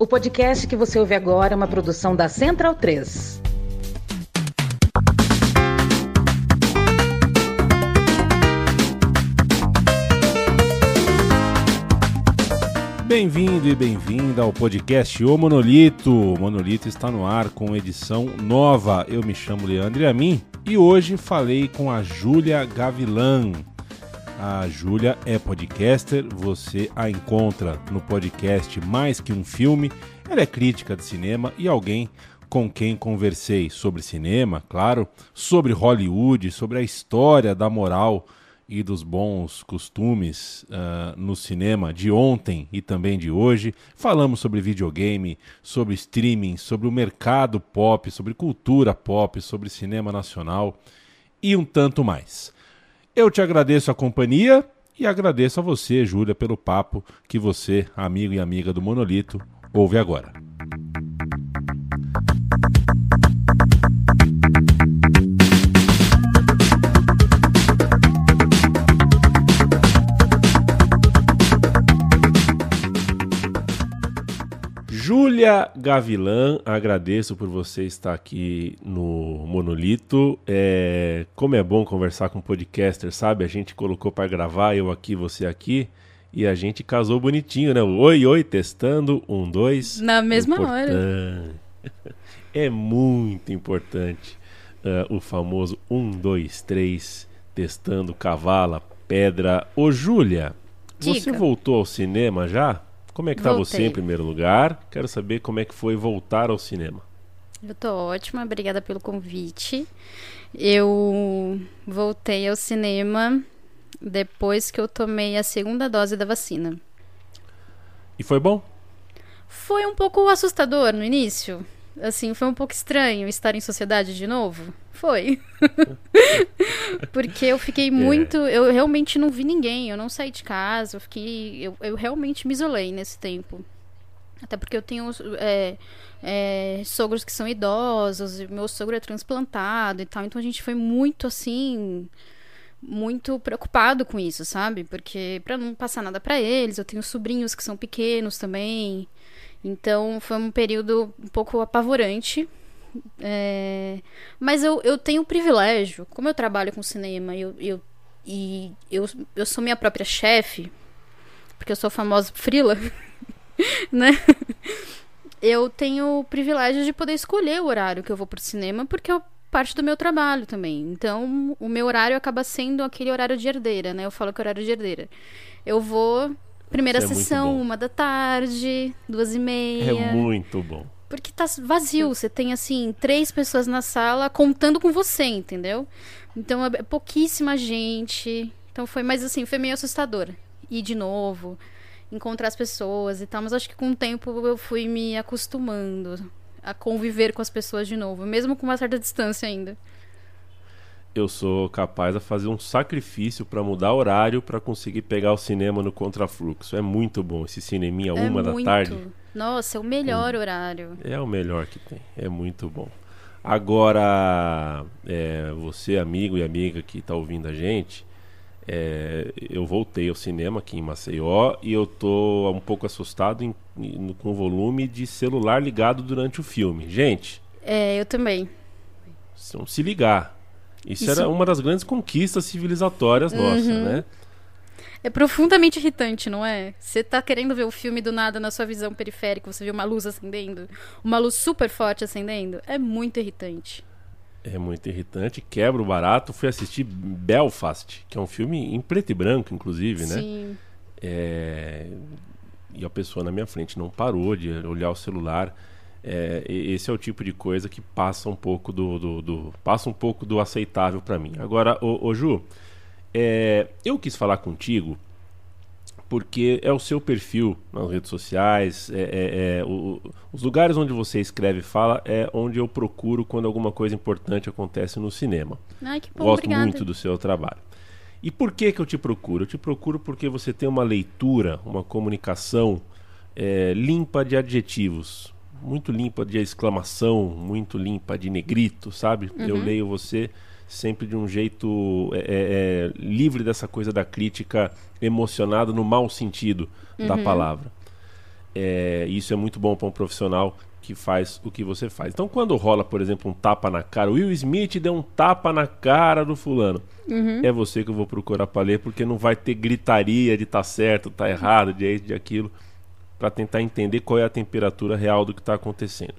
O podcast que você ouve agora é uma produção da Central 3. Bem-vindo e bem-vinda ao podcast O Monolito. O Monolito está no ar com edição nova. Eu me chamo Leandro a mim e hoje falei com a Júlia Gavilan. A Júlia é podcaster, você a encontra no podcast Mais Que Um Filme. Ela é crítica de cinema e alguém com quem conversei sobre cinema, claro, sobre Hollywood, sobre a história da moral e dos bons costumes uh, no cinema de ontem e também de hoje. Falamos sobre videogame, sobre streaming, sobre o mercado pop, sobre cultura pop, sobre cinema nacional e um tanto mais. Eu te agradeço a companhia e agradeço a você, Júlia, pelo papo que você, amigo e amiga do Monolito, ouve agora. Júlia Gavilã, agradeço por você estar aqui no Monolito. É, como é bom conversar com um podcaster, sabe? A gente colocou para gravar, eu aqui, você aqui, e a gente casou bonitinho, né? Oi, oi, testando, um, dois. Na mesma importante. hora. É muito importante uh, o famoso um, dois, três, testando cavala, pedra. Ô, Júlia, você voltou ao cinema já? Como é que tá você em primeiro lugar? Quero saber como é que foi voltar ao cinema. Eu tô ótima, obrigada pelo convite. Eu voltei ao cinema depois que eu tomei a segunda dose da vacina. E foi bom? Foi um pouco assustador no início. Assim, foi um pouco estranho estar em sociedade de novo. Foi. Porque eu fiquei é. muito. Eu realmente não vi ninguém, eu não saí de casa, eu fiquei. Eu, eu realmente me isolei nesse tempo. Até porque eu tenho é, é, sogros que são idosos, meu sogro é transplantado e tal. Então a gente foi muito assim. Muito preocupado com isso, sabe? Porque para não passar nada para eles, eu tenho sobrinhos que são pequenos também. Então foi um período um pouco apavorante. É... Mas eu, eu tenho o privilégio, como eu trabalho com cinema eu, eu, e eu, eu sou minha própria chefe, porque eu sou famosa frila, né? Eu tenho o privilégio de poder escolher o horário que eu vou pro cinema, porque é parte do meu trabalho também. Então, o meu horário acaba sendo aquele horário de herdeira, né? Eu falo que é horário de herdeira. Eu vou Primeira Isso é sessão, é uma da tarde, duas e meia. É muito bom. Porque tá vazio, você tem assim, três pessoas na sala contando com você, entendeu? Então é pouquíssima gente. Então foi, mas assim, foi meio assustador. Ir de novo, encontrar as pessoas e tal. Mas acho que com o tempo eu fui me acostumando a conviver com as pessoas de novo, mesmo com uma certa distância ainda eu sou capaz de fazer um sacrifício para mudar horário para conseguir pegar o cinema no contrafluxo. É muito bom esse cineminha é uma muito. da tarde. Nossa, é o melhor hum. horário. É o melhor que tem. É muito bom. Agora, é, você, amigo e amiga que está ouvindo a gente, é, eu voltei ao cinema aqui em Maceió e eu tô um pouco assustado em, em, com o volume de celular ligado durante o filme. Gente. É, eu também. Se ligar. Isso, Isso, era uma das grandes conquistas civilizatórias uhum. nossas, né? É profundamente irritante, não é? Você tá querendo ver o filme do nada na sua visão periférica, você vê uma luz acendendo, uma luz super forte acendendo. É muito irritante. É muito irritante, quebra o barato. Fui assistir Belfast, que é um filme em preto e branco, inclusive, né? Sim. É... E a pessoa na minha frente não parou de olhar o celular. É, esse é o tipo de coisa que passa um pouco do, do, do passa um pouco do aceitável para mim. Agora, ô, ô Ju, é, eu quis falar contigo porque é o seu perfil nas redes sociais, é, é, é o, os lugares onde você escreve e fala é onde eu procuro quando alguma coisa importante acontece no cinema. Ai, bom, Gosto obrigada. muito do seu trabalho. E por que que eu te procuro? Eu te procuro porque você tem uma leitura, uma comunicação é, limpa de adjetivos muito limpa de exclamação, muito limpa de negrito, sabe? Uhum. Eu leio você sempre de um jeito é, é, é, livre dessa coisa da crítica emocionada no mau sentido uhum. da palavra. É, isso é muito bom para um profissional que faz o que você faz. Então, quando rola, por exemplo, um tapa na cara, o Will Smith deu um tapa na cara do fulano. Uhum. É você que eu vou procurar para ler, porque não vai ter gritaria de tá certo, tá errado, de isso, de aquilo, para tentar entender qual é a temperatura real do que está acontecendo.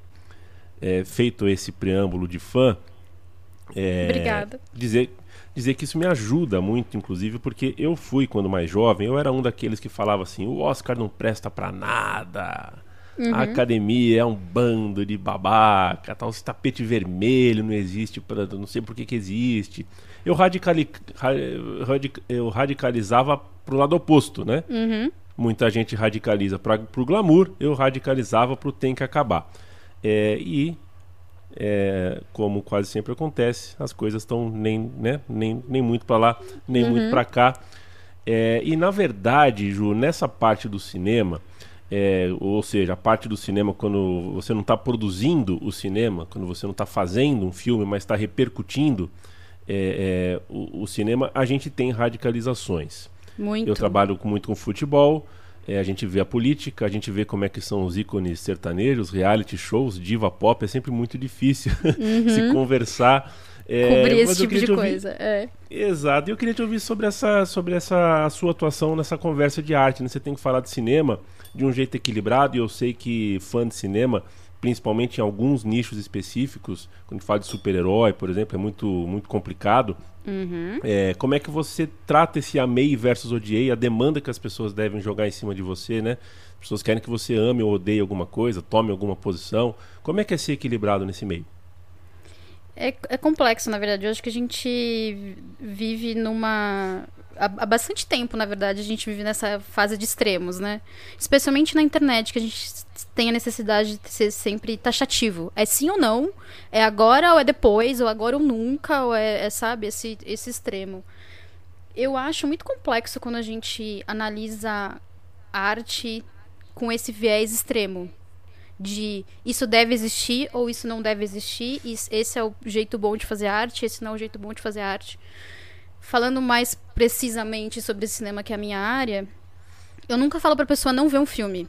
É, feito esse preâmbulo de fã, é, Obrigada. Dizer, dizer que isso me ajuda muito, inclusive, porque eu fui, quando mais jovem, eu era um daqueles que falava assim: o Oscar não presta para nada Uhum. A academia é um bando de babaca, tal, esse tapete vermelho não existe, pra, não sei por que, que existe. Eu, radicali, radic, eu radicalizava pro lado oposto, né? Uhum. Muita gente radicaliza para pro glamour, eu radicalizava pro tem que acabar. É, e é, como quase sempre acontece, as coisas estão nem, né, nem, nem muito para lá, nem uhum. muito para cá. É, e na verdade, Ju, nessa parte do cinema, é, ou seja, a parte do cinema quando você não está produzindo o cinema, quando você não está fazendo um filme, mas está repercutindo é, é, o, o, cinema, a gente tem radicalizações. Muito. Eu trabalho muito com futebol, é, a gente vê a política, a gente vê como é que são os ícones sertanejos, reality shows, diva pop, é sempre muito difícil uhum. se conversar. É, Cobrir esse tipo de ouvir... coisa. É. Exato. E eu queria te ouvir sobre essa, sobre essa sua atuação nessa conversa de arte. Né? Você tem que falar de cinema de um jeito equilibrado, e eu sei que fã de cinema, principalmente em alguns nichos específicos, quando fala de super-herói, por exemplo, é muito, muito complicado. Uhum. É, como é que você trata esse amei versus odiei, a demanda que as pessoas devem jogar em cima de você, né? As pessoas querem que você ame ou odeie alguma coisa, tome alguma posição. Como é que é ser equilibrado nesse meio? É, é complexo, na verdade. Eu acho que a gente vive numa há, bastante tempo, na verdade, a gente vive nessa fase de extremos, né? Especialmente na internet, que a gente tem a necessidade de ser sempre taxativo. É sim ou não? É agora ou é depois? Ou agora ou nunca? Ou é, é sabe, esse, esse extremo. Eu acho muito complexo quando a gente analisa arte com esse viés extremo. De isso deve existir ou isso não deve existir, esse é o jeito bom de fazer arte, esse não é o jeito bom de fazer arte falando mais precisamente sobre cinema, que é a minha área, eu nunca falo pra pessoa não ver um filme.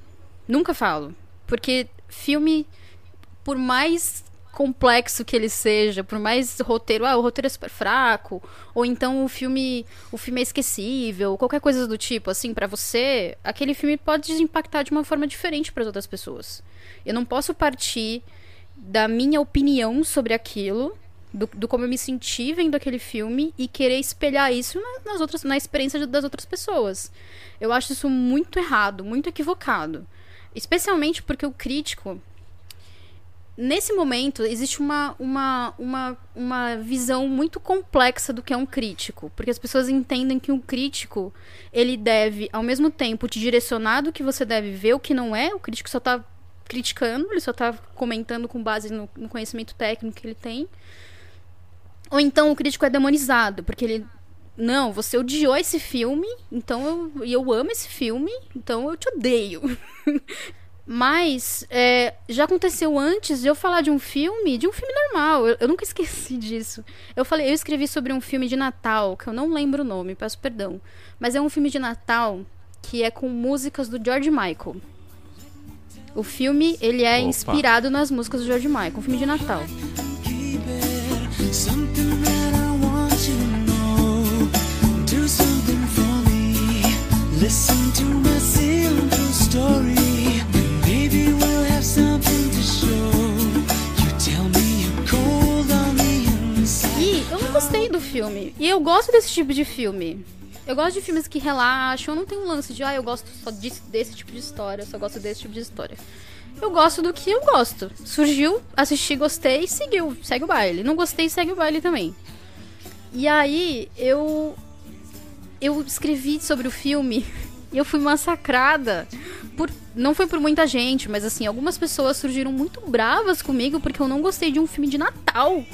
Nunca falo. Porque filme, por mais complexo que ele seja, por mais roteiro, ah, o roteiro é super fraco, ou então o filme, o filme é esquecível, qualquer coisa do tipo, assim, para você, aquele filme pode impactar de uma forma diferente para as outras pessoas. Eu não posso partir da minha opinião sobre aquilo do, do, como eu me senti vendo aquele filme e querer espelhar isso na, nas outras, na experiência das outras pessoas. Eu acho isso muito errado, muito equivocado. Especialmente porque o crítico. Nesse momento, existe uma, uma, uma, uma visão muito complexa do que é um crítico. Porque as pessoas entendem que um crítico, ele deve, ao mesmo tempo, te direcionar do que você deve ver, o que não é. O crítico só está criticando, ele só está comentando com base no, no conhecimento técnico que ele tem. Ou então o crítico é demonizado, porque ele. Não, você odiou esse filme, então eu, eu amo esse filme, então eu te odeio. Mas é, já aconteceu antes de eu falar de um filme, de um filme normal. Eu, eu, nunca esqueci disso. Eu falei, eu escrevi sobre um filme de Natal, que eu não lembro o nome, peço perdão. Mas é um filme de Natal que é com músicas do George Michael. O filme, ele é Opa. inspirado nas músicas do George Michael, um filme de Natal. Listen to my story. Maybe we'll have something to show. You tell me you're cold on. E eu não gostei do filme. E eu gosto desse tipo de filme. Eu gosto de filmes que relaxam. Eu não tenho um lance de, ah, eu gosto só desse tipo de história. Eu só gosto desse tipo de história eu gosto do que eu gosto. Surgiu, assisti, gostei, seguiu, segue o baile. Não gostei, segue o baile também. E aí eu eu escrevi sobre o filme e eu fui massacrada por não foi por muita gente, mas assim, algumas pessoas surgiram muito bravas comigo porque eu não gostei de um filme de Natal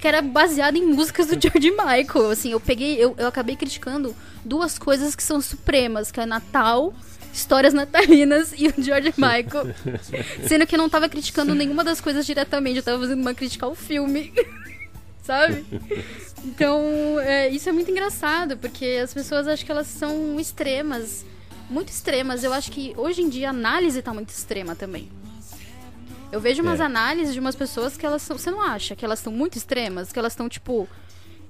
que era baseado em músicas do George Michael. Assim, eu peguei, eu, eu acabei criticando duas coisas que são supremas, que é Natal histórias natalinas e o George Michael. Sendo que eu não tava criticando nenhuma das coisas diretamente, eu tava fazendo uma crítica ao filme. Sabe? Então, é, isso é muito engraçado, porque as pessoas acham que elas são extremas. muito extremas. Eu acho que hoje em dia a análise tá muito extrema também. Eu vejo umas É. análises de umas pessoas que elas são. Você não acha que elas estão muito extremas? Que elas estão tipo.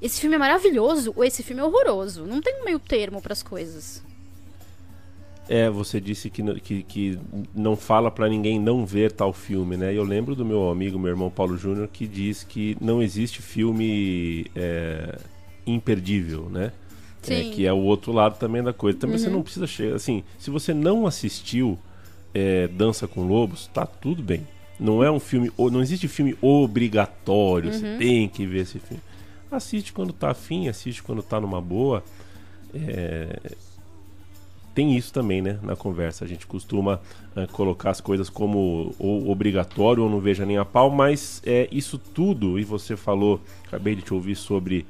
Esse filme é maravilhoso ou esse filme é horroroso. Não tem um meio termo pras coisas. É, você disse que, que, que não fala pra ninguém não ver tal filme, né? Eu lembro do meu amigo, meu irmão Paulo Júnior, que diz que não existe filme é, imperdível, né? É, que é o outro lado também da coisa. Também você não precisa chegar. Assim, se você não assistiu é, Dança com Lobos, tá tudo bem. Não é um filme. Não existe filme obrigatório. Você tem que ver esse filme. Assiste quando tá afim, assiste quando tá numa boa. É, tem isso também, né, na conversa. A gente costuma eh, colocar as coisas como ou obrigatório ou não veja nem a pau, mas é isso tudo, e você falou, acabei de te ouvir sobre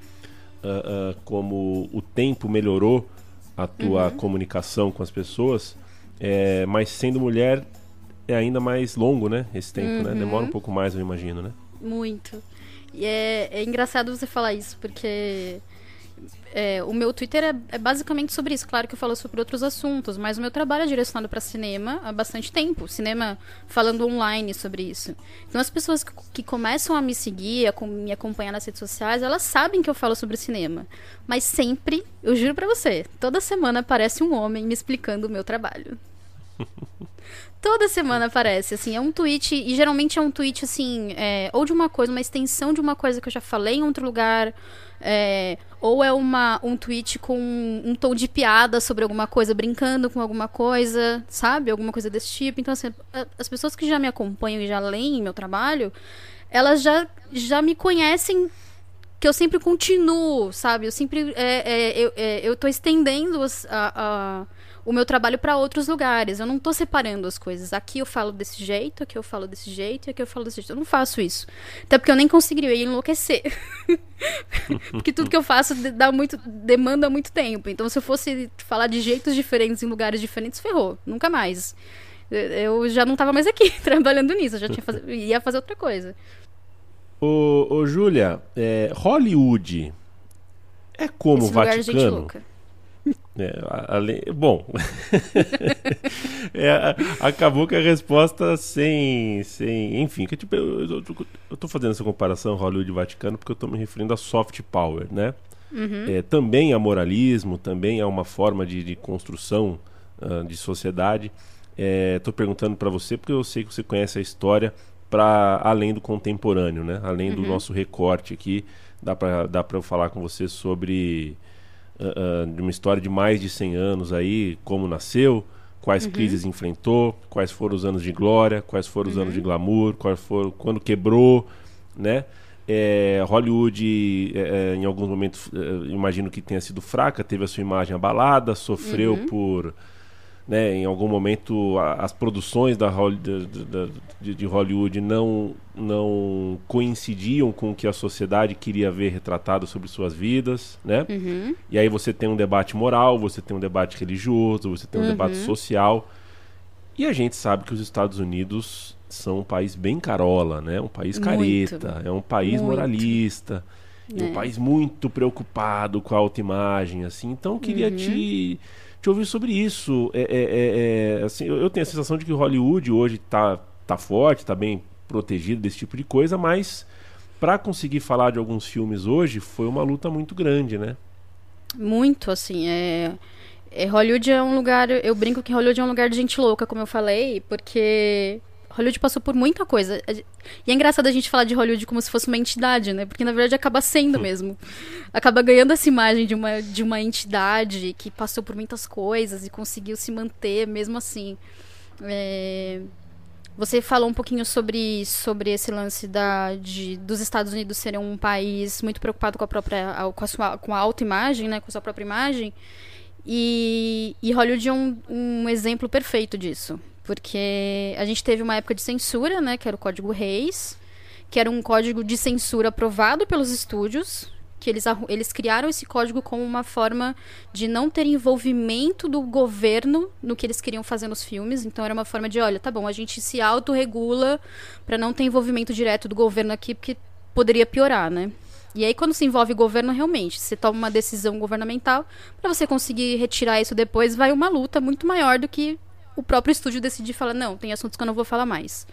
ah, ah, como o tempo melhorou a tua comunicação com as pessoas, é, mas sendo mulher é ainda mais longo, né, esse tempo, né? Demora um pouco mais, eu imagino, né? Muito. E é, é engraçado você falar isso, porque é, o meu Twitter é, é basicamente sobre isso. Claro que eu falo sobre outros assuntos, mas o meu trabalho é direcionado para cinema há bastante tempo. Cinema falando online sobre isso. Então as pessoas que, que começam a me seguir, a com- me acompanhar nas redes sociais, elas sabem que eu falo sobre cinema. Mas sempre, eu juro pra você, toda semana aparece um homem me explicando o meu trabalho. Toda semana aparece, assim, é um tweet, e geralmente é um tweet, assim, é, ou de uma coisa, uma extensão de uma coisa que eu já falei em outro lugar, é, ou é uma, um tweet com um tom de piada sobre alguma coisa, brincando com alguma coisa, sabe? Alguma coisa desse tipo. Então, assim, as pessoas que já me acompanham e já leem meu trabalho, elas já, já me conhecem que eu sempre continuo, sabe? Eu sempre é, é, eu, é, eu tô estendendo a- a- o meu trabalho para outros lugares. Eu não tô separando as coisas. Aqui eu falo desse jeito, aqui eu falo desse jeito, e aqui eu falo desse jeito. Eu não faço isso. Até porque eu nem conseguiria enlouquecer. porque tudo que eu faço dá muito, demanda muito tempo. Então, se eu fosse falar de jeitos diferentes em lugares diferentes, ferrou. Nunca mais. Eu já não tava mais aqui trabalhando nisso, eu já tinha faz... ia fazer outra coisa. Ô, ô Júlia, é, Hollywood é como o gente Vaticano? É, a- ale- bom, É, a- acabou que a resposta sem, sem enfim, que tipo, eu, tô fazendo essa comparação Hollywood Vaticano porque eu tô me referindo a soft power, né? É, também há moralismo, também há uma forma de, de construção ah, de sociedade. Estou perguntando para você porque eu sei que você conhece a história para além do contemporâneo, né? Além do nosso recorte aqui, dá para dá para eu falar com você sobre ah, de uma história de mais de 100 anos aí, como nasceu, quais crises enfrentou, quais foram os anos de glória, quais foram os anos de glamour, quais foram quando quebrou, né? É, Hollywood, é, é, em alguns momentos, é, imagino que tenha sido fraca, teve a sua imagem abalada, sofreu por, né, em algum momento, a- as produções da, da- da- de, de Hollywood não, não coincidiam com o que a sociedade queria ver retratado sobre suas vidas, né? Uhum. E aí você tem um debate moral, você tem um debate religioso, você tem um debate social. E a gente sabe que os Estados Unidos são um país bem carola, né? Um país Muito. careta, é um país Muito. moralista, e um É. país muito preocupado com a autoimagem, assim. Então eu queria Uhum. te, te ouvir sobre isso. É, é- é- é, assim, eu, tenho a sensação de que Hollywood hoje tá, tá forte, tá bem protegido desse tipo de coisa, mas para conseguir falar de alguns filmes hoje foi uma luta muito grande, né? Muito, assim, é... é, Hollywood é um lugar, eu brinco que Hollywood é um lugar de gente louca, como eu falei, porque Hollywood passou por muita coisa. E é engraçado a gente falar de Hollywood como se fosse uma entidade, né? Porque na verdade acaba sendo mesmo. Acaba ganhando essa imagem de uma, de uma entidade que passou por muitas coisas e conseguiu se manter mesmo assim. É, Você falou um pouquinho sobre, sobre esse lance da, de, dos Estados Unidos serem um país muito preocupado com a própria com a, sua, com a autoimagem, né, com a sua própria imagem. E, e Hollywood é um, um exemplo perfeito disso. Porque a gente teve uma época de censura, né, que era o Código Reis, que era um código de censura aprovado pelos estúdios, que eles, eles criaram esse código como uma forma de não ter envolvimento do governo no que eles queriam fazer nos filmes. Então era uma forma de, olha, tá bom, a gente se autorregula para não ter envolvimento direto do governo aqui, porque poderia piorar, né? E aí, quando se envolve governo, realmente, você toma uma decisão governamental, para você conseguir retirar isso depois, vai uma luta muito maior do que o próprio estúdio decidir falar, não, tem assuntos que eu não vou falar mais.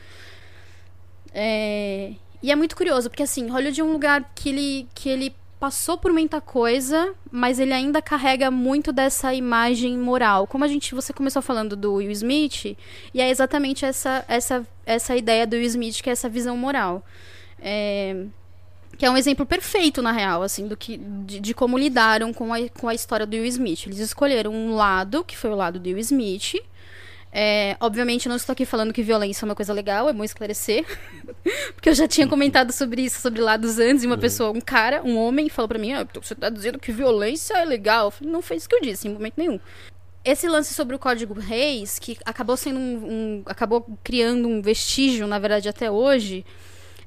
É... E é muito curioso, porque assim, Hollywood é um lugar que ele, que ele passou por muita coisa, mas ele ainda carrega muito dessa imagem moral. Como a gente, você começou falando do Will Smith, e é exatamente essa, essa, essa ideia do Will Smith, que é essa visão moral. É, que é um exemplo perfeito, na real, assim, do que, de, de, como lidaram com a, com a história do Will Smith. Eles escolheram um lado, que foi o lado do Will Smith, é, obviamente, não estou aqui falando que violência é uma coisa legal, é bom esclarecer. porque eu já tinha comentado sobre isso, sobre lados antes, e uma uhum. pessoa, um cara, um homem, falou para mim: ah, você está dizendo que violência é legal. Eu falei, não foi isso que eu disse, em momento nenhum. Esse lance sobre o Código Reis, que acabou sendo um, um acabou criando um vestígio, na verdade, até hoje,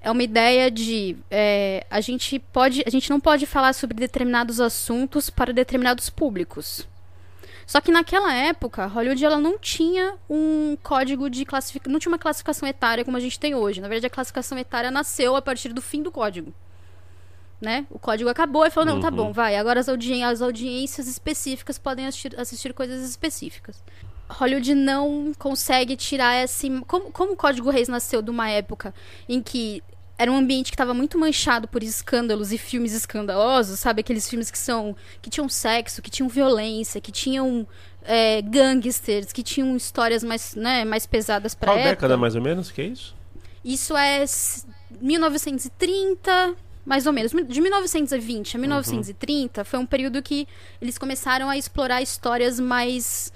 é uma ideia de é, a gente pode, a gente não pode falar sobre determinados assuntos para determinados públicos. Só que naquela época, Hollywood ela não tinha um código de classificação, não tinha uma classificação etária como a gente tem hoje. Na verdade, a classificação etária nasceu a partir do fim do código. Né? O código acabou e falou: não, tá uhum. bom, vai. Agora as, audi as audiências específicas podem assistir, assistir coisas específicas. Hollywood não consegue tirar esse. Como, como o Código Reis nasceu de uma época em que era um ambiente que estava muito manchado por escândalos e filmes escandalosos, sabe? Aqueles filmes que são. que tinham sexo, que tinham violência, que tinham é, gangsters, que tinham histórias mais, né, mais pesadas para Qual época. década mais ou menos que é isso? Isso é 1930, mais ou menos. De 1920 a 1930 uhum. foi um período que eles começaram a explorar histórias mais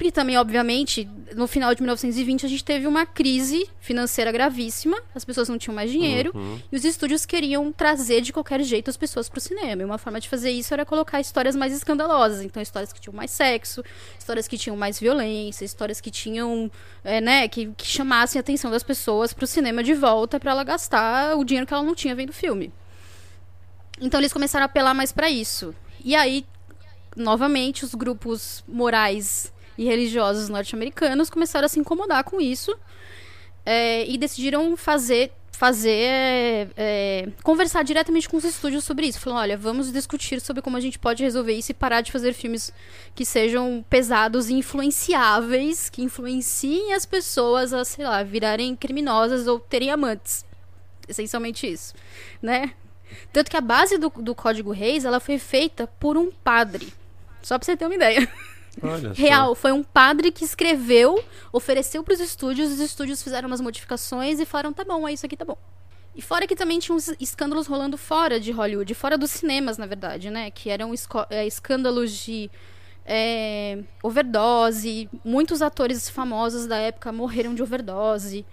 porque também, obviamente, no final de 1920 a gente teve uma crise financeira gravíssima, as pessoas não tinham mais dinheiro, uhum. e os estúdios queriam trazer de qualquer jeito as pessoas para o cinema. E uma forma de fazer isso era colocar histórias mais escandalosas. Então, histórias que tinham mais sexo, histórias que tinham mais violência, histórias que tinham, é, né, que, que chamassem a atenção das pessoas para o cinema de volta para ela gastar o dinheiro que ela não tinha vendo o filme. Então, eles começaram a apelar mais para isso. E aí, novamente, os grupos morais e religiosos norte-americanos começaram a se incomodar com isso é, e decidiram fazer fazer é, é, conversar diretamente com os estúdios sobre isso. Falaram, olha, vamos discutir sobre como a gente pode resolver isso e parar de fazer filmes que sejam pesados e influenciáveis, que influenciem as pessoas a, sei lá, virarem criminosas ou terem amantes. Essencialmente isso, né? Tanto que a base do, do Código Reis, ela foi feita por um padre. Só pra você ter uma ideia. Real, foi um padre que escreveu, ofereceu para os estúdios, os estúdios fizeram umas modificações e falaram: tá bom, é isso aqui, tá bom. E fora que também tinha uns escândalos rolando fora de Hollywood, fora dos cinemas, na verdade, né? Que eram é, escândalos de é, overdose. Muitos atores famosos da época morreram de overdose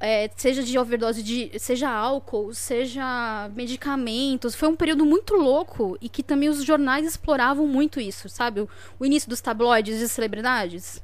é, seja de overdose de. seja álcool, seja medicamentos. Foi um período muito louco e que também os jornais exploravam muito isso, sabe? O, o início dos tabloides de celebridades.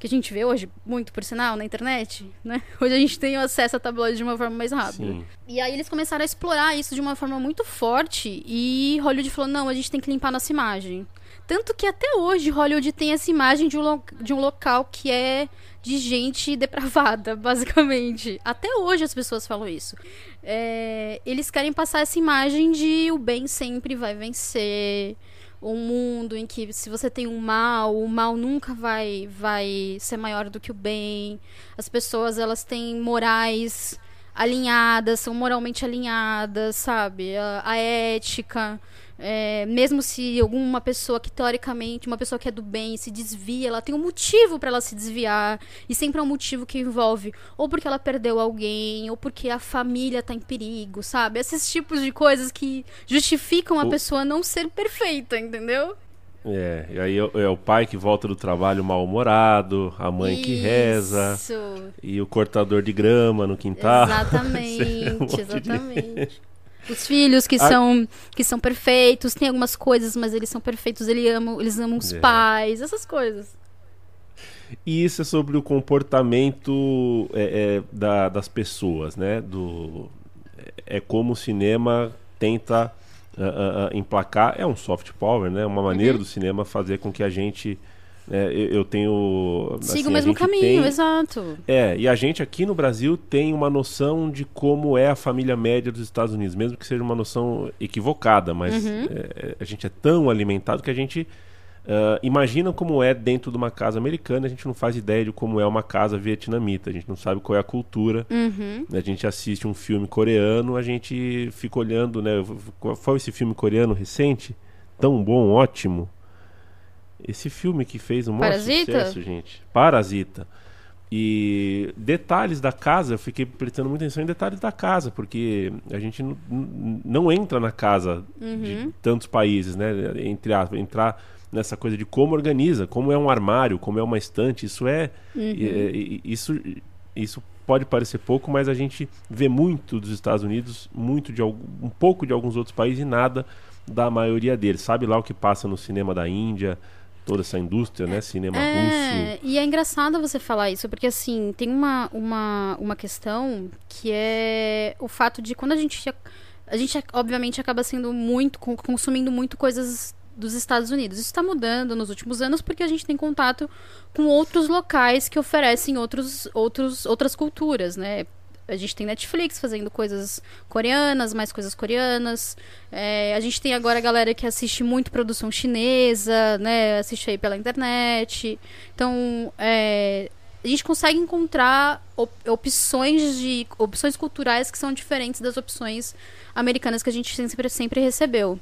Que a gente vê hoje, muito por sinal, na internet, né? Hoje a gente tem acesso a tabloides de uma forma mais rápida. Sim. E aí eles começaram a explorar isso de uma forma muito forte e Hollywood falou: não, a gente tem que limpar nossa imagem. Tanto que até hoje Hollywood tem essa imagem de um, de um local que é de gente depravada, basicamente. Até hoje as pessoas falam isso. É, eles querem passar essa imagem de o bem sempre vai vencer. Um mundo em que se você tem um mal, o mal nunca vai vai ser maior do que o bem. As pessoas elas têm morais alinhadas, são moralmente alinhadas, sabe? A, a ética. É, mesmo se alguma pessoa que teoricamente, uma pessoa que é do bem, se desvia, ela tem um motivo para ela se desviar. E sempre é um motivo que envolve ou porque ela perdeu alguém, ou porque a família tá em perigo, sabe? Esses tipos de coisas que justificam a o... pessoa não ser perfeita, entendeu? É, e aí é, é o pai que volta do trabalho mal-humorado, a mãe Isso. que reza, e o cortador de grama no quintal. Exatamente, um exatamente. Os filhos que, a... são, que são perfeitos, tem algumas coisas, mas eles são perfeitos, eles amam, eles amam os é. pais, essas coisas. E isso é sobre o comportamento é, é, da, das pessoas, né? Do, é como o cinema tenta uh, uh, emplacar. É um soft power, né? Uma maneira uhum. do cinema fazer com que a gente É, eu, tenho. Siga assim, o mesmo caminho, tem- exato. É, e a gente aqui no Brasil tem uma noção de como é a família média dos Estados Unidos, mesmo que seja uma noção equivocada, mas Uhum. é, a gente é tão alimentado que a gente ah, imagina como é dentro de uma casa americana, a gente não faz ideia de como é uma casa vietnamita, a gente não sabe qual é a cultura. Uhum. A gente assiste um filme coreano, a gente fica olhando, né? Qual foi esse filme coreano recente? Tão bom, ótimo. Esse filme que fez um maior sucesso, gente. Parasita. E detalhes da casa, eu fiquei prestando muita atenção em detalhes da casa, porque a gente não, não entra na casa de tantos países, né? Entre aspas, entrar nessa coisa de como organiza, como é um armário, como é uma estante, isso é, é- é- isso isso pode parecer pouco, mas a gente vê muito dos Estados Unidos, muito de um pouco de alguns outros países e nada da maioria deles. Sabe lá o que passa no cinema da Índia, toda essa indústria, né? Cinema É, russo. e é engraçado você falar isso, porque assim, tem uma, uma, uma questão que é o fato de quando a gente. A gente, obviamente, acaba sendo muito. con- consumindo muito coisas dos Estados Unidos. Isso está mudando nos últimos anos porque a gente tem contato com outros locais que oferecem outros, outros, outras culturas, né? A gente tem Netflix fazendo coisas coreanas, mais coisas coreanas. É, a gente tem agora a galera que assiste muito produção chinesa, né? Assiste aí pela internet. Então, é, a gente consegue encontrar op- opções de opções culturais que são diferentes das opções americanas que a gente sempre, sempre recebeu.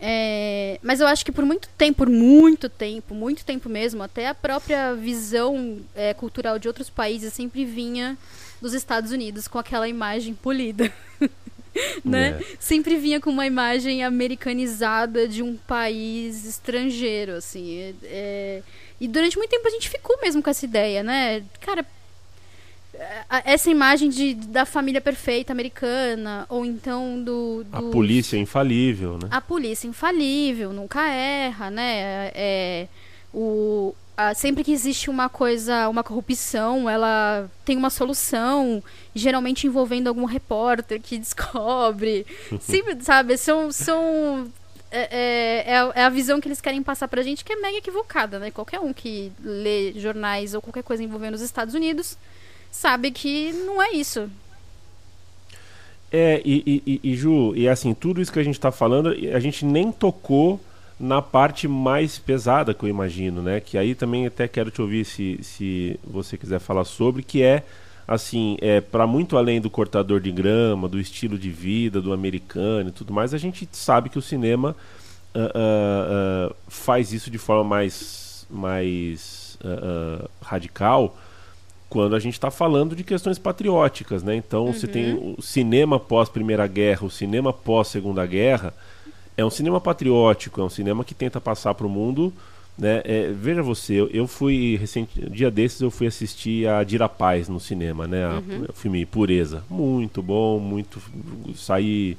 É, mas eu acho que por muito tempo, por muito tempo, muito tempo mesmo, até a própria visão é, cultural de outros países sempre vinha dos Estados Unidos com aquela imagem polida. né? É. Sempre vinha com uma imagem americanizada de um país estrangeiro, assim. é- é, E durante muito tempo a gente ficou mesmo com essa ideia, né? Cara, a- essa imagem de, da família perfeita americana, ou então do. A dos- polícia é infalível, né? a polícia infalível, nunca erra, né? É, o, a- sempre que existe uma coisa, uma corrupção, ela tem uma solução, geralmente envolvendo algum repórter que descobre. sempre, sabe? São. são é, é- é a- é a visão que eles querem passar pra gente que é mega equivocada, né? Qualquer um que lê jornais ou qualquer coisa envolvendo os Estados Unidos sabe que não é isso. É, e, e- e- e, Ju, e assim, tudo isso que a gente tá falando, a gente nem tocou na parte mais pesada que eu imagino, né? Que aí também até quero te ouvir se, se você quiser falar sobre, que é assim, é para muito além do cortador de grama, do estilo de vida do americano e tudo mais, a gente sabe que o cinema ah, ah, ah, faz isso de forma mais, mais radical quando a gente está falando de questões patrióticas, né? Então você tem o cinema pós Primeira Guerra, o cinema pós Segunda Guerra, é um cinema patriótico, é um cinema que tenta passar para o mundo, né? É, veja você, eu, fui recente, dia desses eu fui assistir a Dira Paz no cinema, né? A- O filme Pureza, muito bom, muito saí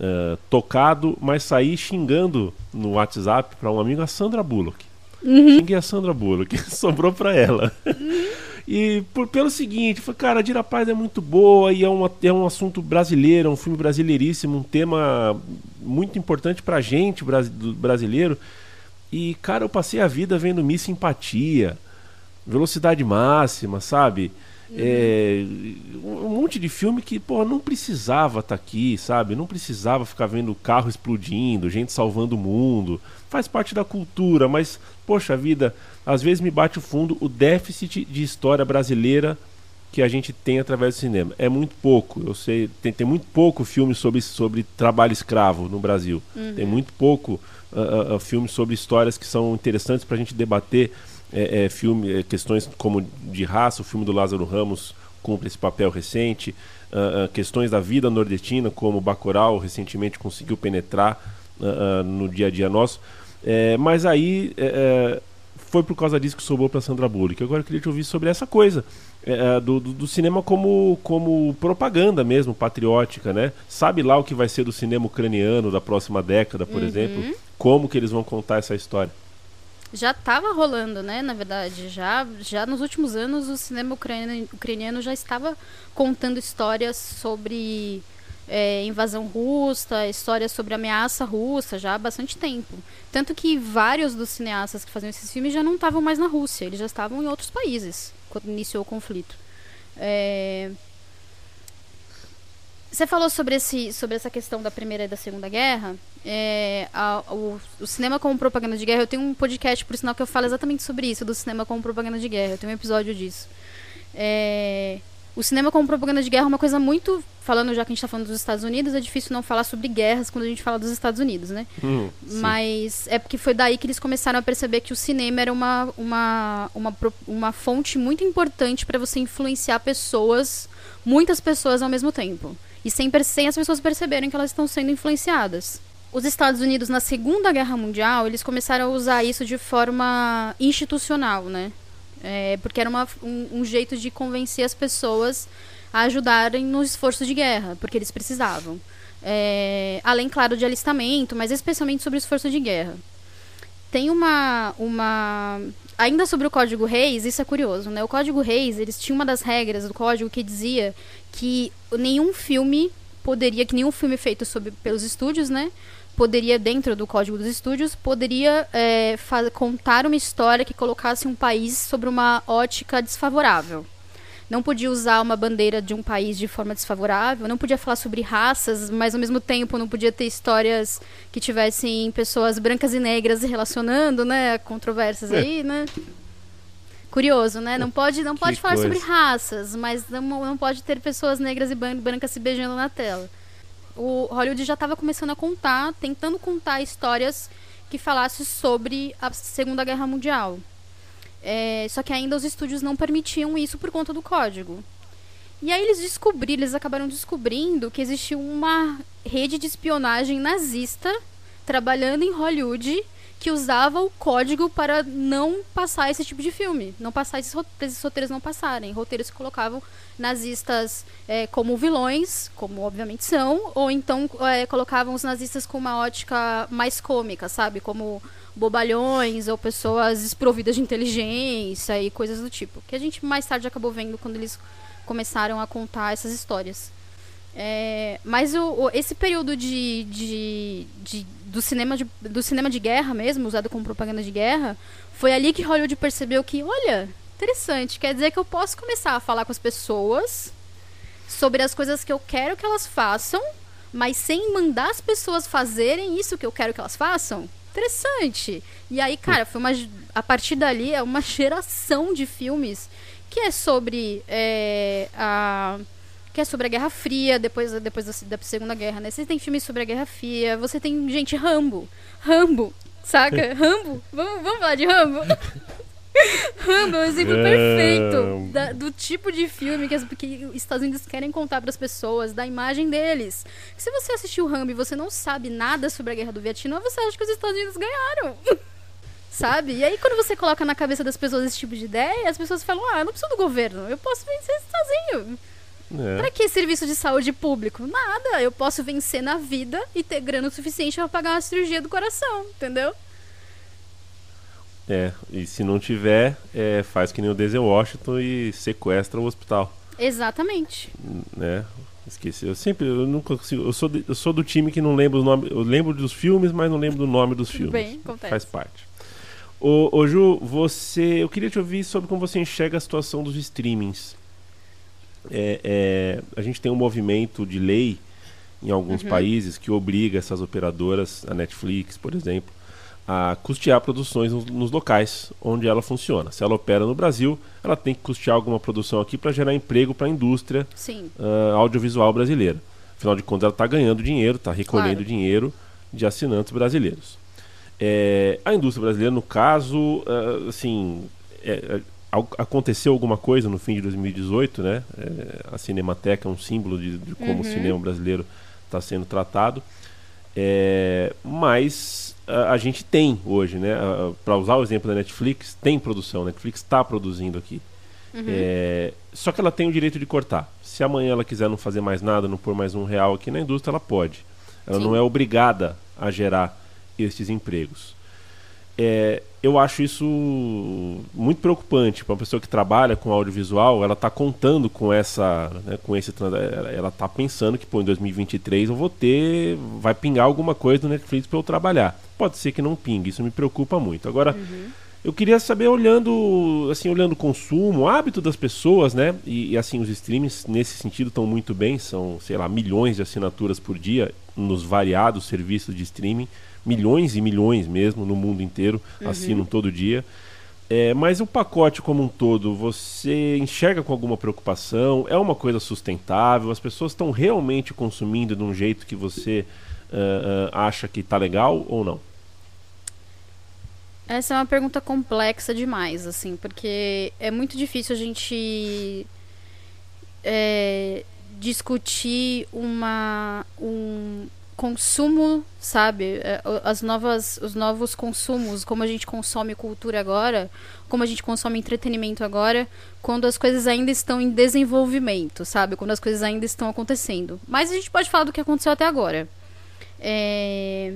ah, tocado, mas saí xingando no WhatsApp para um amigo a Sandra Bullock. Xinguei a Sandra Bullock, sobrou para ela. E por, pelo seguinte, foi, cara, a Dira Paz é muito boa e é, uma, é um assunto brasileiro, é um filme brasileiríssimo, um tema muito importante pra gente, brasileiro. E, cara, eu passei a vida vendo Miss Simpatia, Velocidade Máxima, sabe? É, um monte de filme que, pô, não precisava estar aqui, sabe? Não precisava ficar vendo carro explodindo, gente salvando o mundo. Faz parte da cultura, mas, poxa vida, às vezes me bate o fundo o déficit de história brasileira que a gente tem através do cinema. É muito pouco, eu sei, tem, tem muito pouco filme sobre, sobre trabalho escravo no Brasil. Tem muito pouco ah, ah, filme sobre histórias que são interessantes para a gente debater é, é, filme, é, questões como de raça, o filme do Lázaro Ramos cumpre esse papel recente, ah, questões da vida nordestina, como Bacurau recentemente conseguiu penetrar no dia a dia nosso. É, mas aí é, é, foi por causa disso que sobrou para Sandra Bullock. Agora eu queria te ouvir sobre essa coisa é, do, do- do cinema como, como propaganda mesmo, patriótica, né? Sabe lá o que vai ser do cinema ucraniano da próxima década, por exemplo? Como que eles vão contar essa história? Já estava rolando, né? Na verdade, já, já nos últimos anos o cinema ucraniano, ucraniano já estava contando histórias sobre é, invasão russa, histórias sobre ameaça russa já há bastante tempo. Tanto que vários dos cineastas que faziam esses filmes já não estavam mais na Rússia, eles já estavam em outros países quando iniciou o conflito. É... Você falou sobre, esse, sobre essa questão da Primeira e da Segunda Guerra. É, a, o, o, cinema como propaganda de guerra. Eu tenho um podcast, por sinal, que eu falo exatamente sobre isso, do cinema como propaganda de guerra. Eu tenho um episódio disso. É, o cinema como propaganda de guerra é uma coisa muito. Falando já que a gente está falando dos Estados Unidos, é difícil não falar sobre guerras quando a gente fala dos Estados Unidos, né? Hum, Mas é porque foi daí que eles começaram a perceber que o cinema era uma, uma, uma, uma fonte muito importante para você influenciar pessoas, muitas pessoas ao mesmo tempo. E sem, sem as pessoas perceberem que elas estão sendo influenciadas. Os Estados Unidos, na Segunda Guerra Mundial, eles começaram a usar isso de forma institucional, né? É, porque era uma, um, um, jeito de convencer as pessoas a ajudarem no esforço de guerra, porque eles precisavam. É, além, claro, de alistamento, mas especialmente sobre o esforço de guerra. Tem uma, uma. Ainda sobre o Código Reis, isso é curioso, né? O Código Reis, eles tinham uma das regras do código que dizia que nenhum filme poderia, que nenhum filme feito sobre, pelos estúdios, né? Poderia, dentro do código dos estúdios, poderia é, contar uma história que colocasse um país sobre uma ótica desfavorável. Não podia usar uma bandeira de um país de forma desfavorável, não podia falar sobre raças, mas ao mesmo tempo não podia ter histórias que tivessem pessoas brancas e negras relacionando, né? Controvérsias é. aí, né? Curioso, né? Não pode, não pode falar coisa. sobre raças, mas não, não pode ter pessoas negras e brancas se beijando na tela o Hollywood já estava começando a contar, tentando contar histórias que falassem sobre a Segunda Guerra Mundial. É, só que ainda os estúdios não permitiam isso por conta do código. E aí eles descobriram, eles acabaram descobrindo que existia uma rede de espionagem nazista trabalhando em Hollywood que usava o código para não passar esse tipo de filme, não passar esses, esses roteiros não passarem, roteiros que colocavam nazistas é, como vilões, como obviamente são, ou então é, colocavam os nazistas com uma ótica mais cômica, sabe, como bobalhões ou pessoas desprovidas de inteligência e coisas do tipo, que a gente mais tarde acabou vendo quando eles começaram a contar essas histórias. É, mas o, o, esse período de, de, de, do, cinema de, do cinema de guerra mesmo, usado como propaganda de guerra, foi ali que Hollywood percebeu que, olha, interessante, quer dizer que eu posso começar a falar com as pessoas sobre as coisas que eu quero que elas façam, mas sem mandar as pessoas fazerem isso que eu quero que elas façam. Interessante. E aí, cara, foi uma. A partir dali é uma geração de filmes que é sobre é, a que é sobre a Guerra Fria, depois, depois da, da, Segunda Guerra, né? Você tem filmes sobre a Guerra Fria, você tem, gente, Rambo. Rambo, saca? Rambo. Vamos, vamos falar de Rambo? Rambo é um exemplo perfeito da, do tipo de filme que, as, que os Estados Unidos querem contar para as pessoas, da imagem deles. Se você assistiu Rambo e você não sabe nada sobre a Guerra do Vietnã, você acha que os Estados Unidos ganharam. sabe? E aí, quando você coloca na cabeça das pessoas esse tipo de ideia, as pessoas falam: ah, eu não preciso do governo, eu posso vencer sozinho. É. Pra que serviço de saúde público? Nada. Eu posso vencer na vida e ter grana o suficiente para pagar uma cirurgia do coração, entendeu? É, e se não tiver, é, faz que nem o Denzel Washington e sequestra o hospital. Exatamente. Né? Esqueci. Eu sempre, eu nunca consigo. Eu sou, de, eu sou do time que não lembra os nomes. Eu lembro dos filmes, mas não lembro do nome dos filmes. Bem, acontece. Faz parte. Ô, ô Ju, você. Eu queria te ouvir sobre como você enxerga a situação dos streamings é, é, a gente tem um movimento de lei em alguns uhum. países que obriga essas operadoras, a Netflix, por exemplo, a custear produções nos, nos, locais onde ela funciona. Se ela opera no Brasil, ela tem que custear alguma produção aqui para gerar emprego para a indústria uh, audiovisual brasileira. Afinal de contas, ela está ganhando dinheiro, está recolhendo claro. dinheiro de assinantes brasileiros. É, a indústria brasileira, no caso, uh, assim, é, aconteceu alguma coisa no fim de 2018, né? É, a Cinemateca é um símbolo de, de como uhum. o cinema brasileiro está sendo tratado. É, mas a, a, gente tem hoje, né? Para usar o exemplo da Netflix, tem produção. A Netflix está produzindo aqui. Uhum. É, só que ela tem o direito de cortar. Se amanhã ela quiser não fazer mais nada, não pôr mais um real aqui na indústria, ela pode. Ela Sim. não é obrigada a gerar estes empregos. É, eu acho isso muito preocupante para uma pessoa que trabalha com audiovisual. Ela está contando com essa, né, com esse, ela está pensando que pô, em 2023 eu vou ter, vai pingar alguma coisa no Netflix para eu trabalhar. Pode ser que não pingue, isso me preocupa muito. Agora uhum. eu queria saber olhando, assim, olhando o consumo, o hábito das pessoas, né? E, e assim os streams nesse sentido estão muito bem, são sei lá milhões de assinaturas por dia nos variados serviços de streaming milhões e milhões mesmo no mundo inteiro uhum. assinam todo dia. É, mas o pacote como um todo, você enxerga com alguma preocupação? É uma coisa sustentável? As pessoas estão realmente consumindo de um jeito que você uh, uh, acha que está legal ou não? Essa é uma pergunta complexa demais, assim, porque é muito difícil a gente é, discutir uma, um, consumo, sabe? É, as novas, os novos consumos, como a gente consome cultura agora, como a gente consome entretenimento agora, quando as coisas ainda estão em desenvolvimento, sabe? Quando as coisas ainda estão acontecendo. Mas a gente pode falar do que aconteceu até agora. É...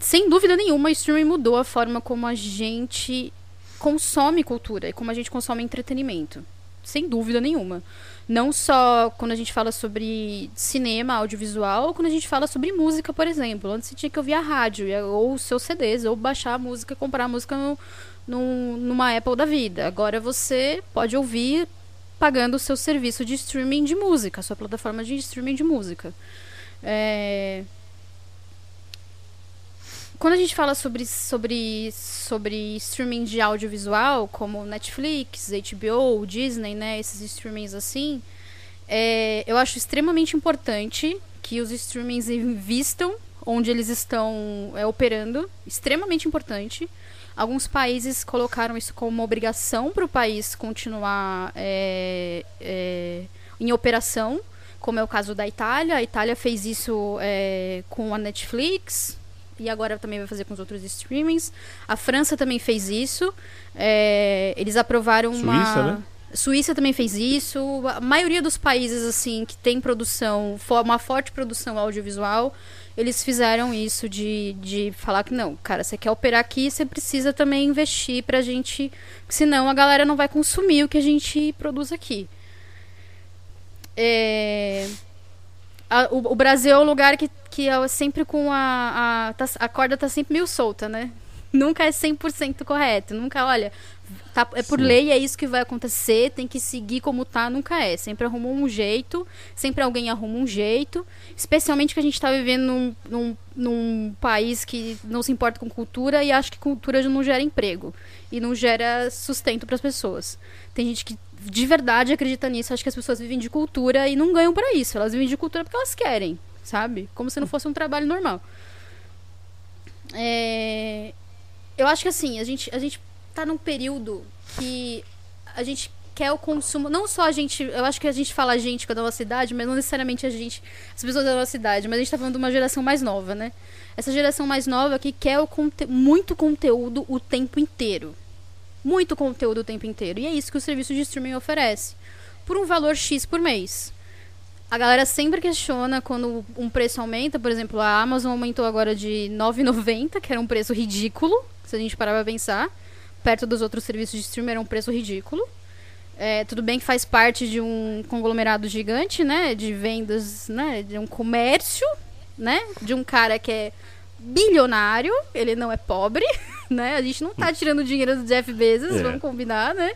Sem dúvida nenhuma, o streaming mudou a forma como a gente consome cultura e como a gente consome entretenimento. Sem dúvida nenhuma. Não só quando a gente fala sobre cinema, audiovisual, ou quando a gente fala sobre música, por exemplo. Antes você tinha que ouvir a rádio, ou os seus CDs, ou baixar a música, comprar a música no, no, numa Apple da vida. Agora você pode ouvir pagando o seu serviço de streaming de música, a sua plataforma de streaming de música. É... Quando a gente fala sobre, sobre, sobre streaming de audiovisual, como Netflix, HBO, Disney, né, esses streamings assim, é, eu acho extremamente importante que os streamings invistam onde eles estão é, operando, extremamente importante. Alguns países colocaram isso como uma obrigação para o país continuar é, é, em operação, como é o caso da Itália. A Itália fez isso é, com a Netflix, e agora também vai fazer com os outros streamings. A França também fez isso. É, eles aprovaram Suíça, uma. Né? Suíça também fez isso. A maioria dos países assim que tem produção, uma forte produção audiovisual, eles fizeram isso de, de falar que não, cara, você quer operar aqui, você precisa também investir pra gente, senão a galera não vai consumir o que a gente produz aqui. É... A, o, o, Brasil é o lugar que que é sempre com a. A, tá, a corda tá sempre meio solta, né? Nunca é 100% correto. Nunca, olha, tá, é por Sim. lei, é isso que vai acontecer, tem que seguir como tá, nunca é. Sempre arrumou um jeito, sempre alguém arruma um jeito. Especialmente que a gente está vivendo num, num, num, país que não se importa com cultura e acha que cultura não gera emprego e não gera sustento para as pessoas. Tem gente que de verdade acredita nisso, acha que as pessoas vivem de cultura e não ganham para isso. Elas vivem de cultura porque elas querem sabe? Como se não fosse um trabalho normal. É... Eu acho que assim, a gente, a gente tá num período que a gente quer o consumo. Não só a gente. Eu acho que a gente fala a gente com a nossa idade, mas não necessariamente a gente. As pessoas da nossa idade, mas a gente tá falando de uma geração mais nova, né? Essa geração mais nova que quer o conte muito conteúdo o tempo inteiro. Muito conteúdo o tempo inteiro. E é isso que o serviço de streaming oferece. Por um valor X por mês a galera sempre questiona quando um preço aumenta. Por exemplo, a Amazon aumentou agora de 9,90, que era um preço ridículo, se a gente parar pra pensar. Perto dos outros serviços de streaming era um preço ridículo. É, tudo bem que faz parte de um conglomerado gigante, né? De vendas, né? De um comércio, né? De um cara que é bilionário, ele não é pobre, né? A gente não tá tirando dinheiro do Jeff Bezos, é. vamos combinar, né?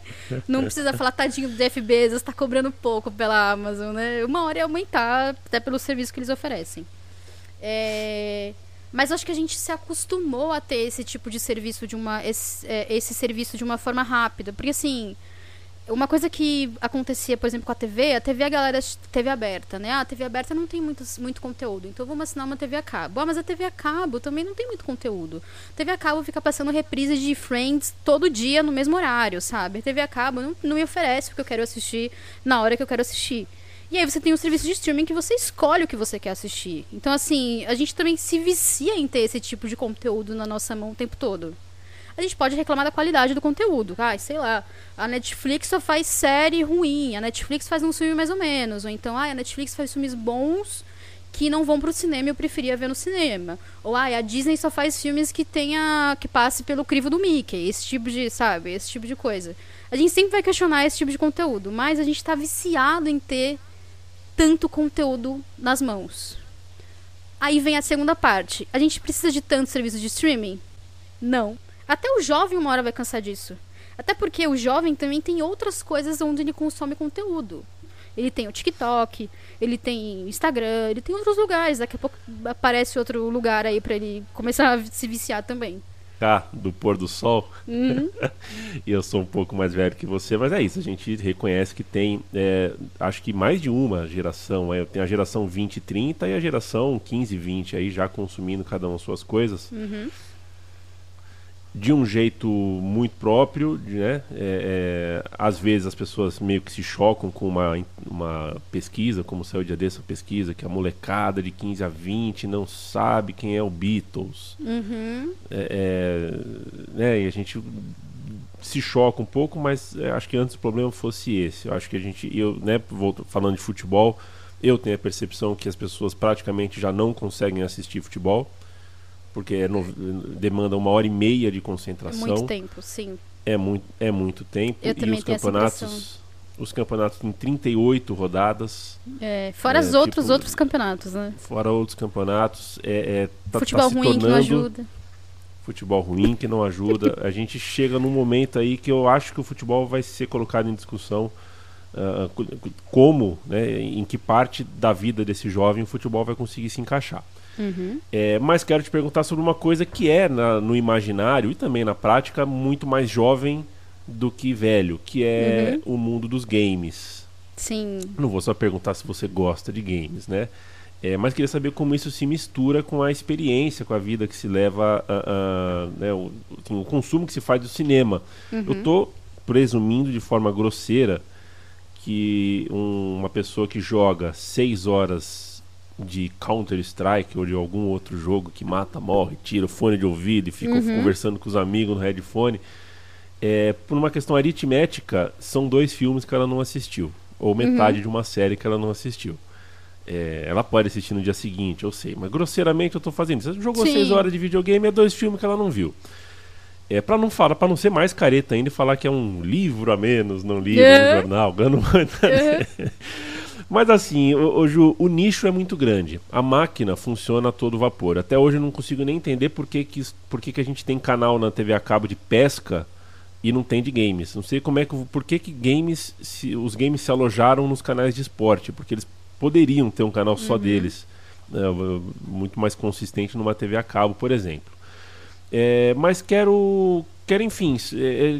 Não precisa falar tadinho do Jeff Bezos, tá cobrando pouco pela Amazon, né? Uma hora é aumentar, até pelo serviço que eles oferecem. É... Mas acho que a gente se acostumou a ter esse tipo de serviço de uma esse, é, esse serviço de uma forma rápida, porque assim, uma coisa que acontecia, por exemplo, com a TV, a TV a galera TV aberta, né? Ah, a TV aberta não tem muito, muito conteúdo, então vamos assinar uma TV a cabo. Ah, mas a TV a cabo também não tem muito conteúdo. A TV a cabo fica passando reprises de Friends todo dia no mesmo horário, sabe? A TV a cabo não, não me oferece o que eu quero assistir na hora que eu quero assistir. E aí você tem um serviço de streaming que você escolhe o que você quer assistir. Então, assim, a gente também se vicia em ter esse tipo de conteúdo na nossa mão o tempo todo a gente pode reclamar da qualidade do conteúdo. Ah, sei lá, a Netflix só faz série ruim, a Netflix faz um filme mais ou menos. Ou então, ah, a Netflix faz filmes bons que não vão pro cinema e eu preferia ver no cinema. Ou ah, a Disney só faz filmes que tenha que passe pelo crivo do Mickey, esse tipo de, sabe, esse tipo de coisa. A gente sempre vai questionar esse tipo de conteúdo, mas a gente tá viciado em ter tanto conteúdo nas mãos. Aí vem a segunda parte. A gente precisa de tanto serviço de streaming? Não. Até o jovem uma hora vai cansar disso. Até porque o jovem também tem outras coisas onde ele consome conteúdo. Ele tem o TikTok, ele tem Instagram, ele tem outros lugares. Daqui a pouco aparece outro lugar aí para ele começar a se viciar também. Ah, do pôr do sol. Uhum. e eu sou um pouco mais velho que você, mas é isso. A gente reconhece que tem, é, acho que mais de uma geração. É, tem a geração 20 e 30 e a geração 15 e 20 aí já consumindo cada uma suas coisas. Uhum de um jeito muito próprio, né? É, é, às vezes as pessoas meio que se chocam com uma, uma pesquisa, como saiu o dia dessa pesquisa, que a molecada de 15 a 20 não sabe quem é o Beatles. Uhum. É, é, né? E a gente se choca um pouco, mas é, acho que antes o problema fosse esse. Eu acho que a gente, eu, né, volto, falando de futebol, eu tenho a percepção que as pessoas praticamente já não conseguem assistir futebol porque é no, demanda uma hora e meia de concentração. É muito tempo, sim. É muito, é muito tempo. Eu e os campeonatos, os campeonatos têm 38 rodadas. É, fora É, os outros, tipo, outros campeonatos, né? Fora outros campeonatos, é, é tá, Futebol tá ruim que não ajuda. futebol ruim que não ajuda. a gente chega num momento aí que eu acho que o futebol vai ser colocado em discussão co- como, né, em que parte da vida desse jovem o futebol vai conseguir se encaixar. Uhum. É, mas quero te perguntar sobre uma coisa que é na- no imaginário e também na prática muito mais jovem do que velho, que é o mundo dos games. Sim. Não vou só perguntar se você gosta de games, né? É, mas queria saber como isso se mistura com a experiência, com a vida que se leva, a, a- né, o, assim, o consumo que se faz do cinema. Eu tô presumindo de forma grosseira que um- uma pessoa que joga seis horas de Counter Strike ou de algum outro jogo que mata, morre, tira o fone de ouvido e fica conversando com os amigos no headphone, é, por uma questão aritmética, são dois filmes que ela não assistiu, ou metade de uma série que ela não assistiu. É, ela pode assistir no dia seguinte, eu sei, mas grosseiramente eu tô fazendo isso. Você jogou Sim. seis horas de videogame, é dois filmes que ela não viu. É, para não falar, para não ser mais careta ainda e falar que é um livro a menos, não livro, É. um jornal, ganhando Mas assim, o, o o nicho é muito grande. A máquina funciona a todo vapor. Até hoje eu não consigo nem entender por que, que, por que, que a gente tem canal na TV a cabo de pesca e não tem de games. Não sei como é que por que, que games se, os games se alojaram nos canais de esporte, porque eles poderiam ter um canal só deles, né, muito mais consistente numa TV a cabo, por exemplo. É, mas quero, quero enfim,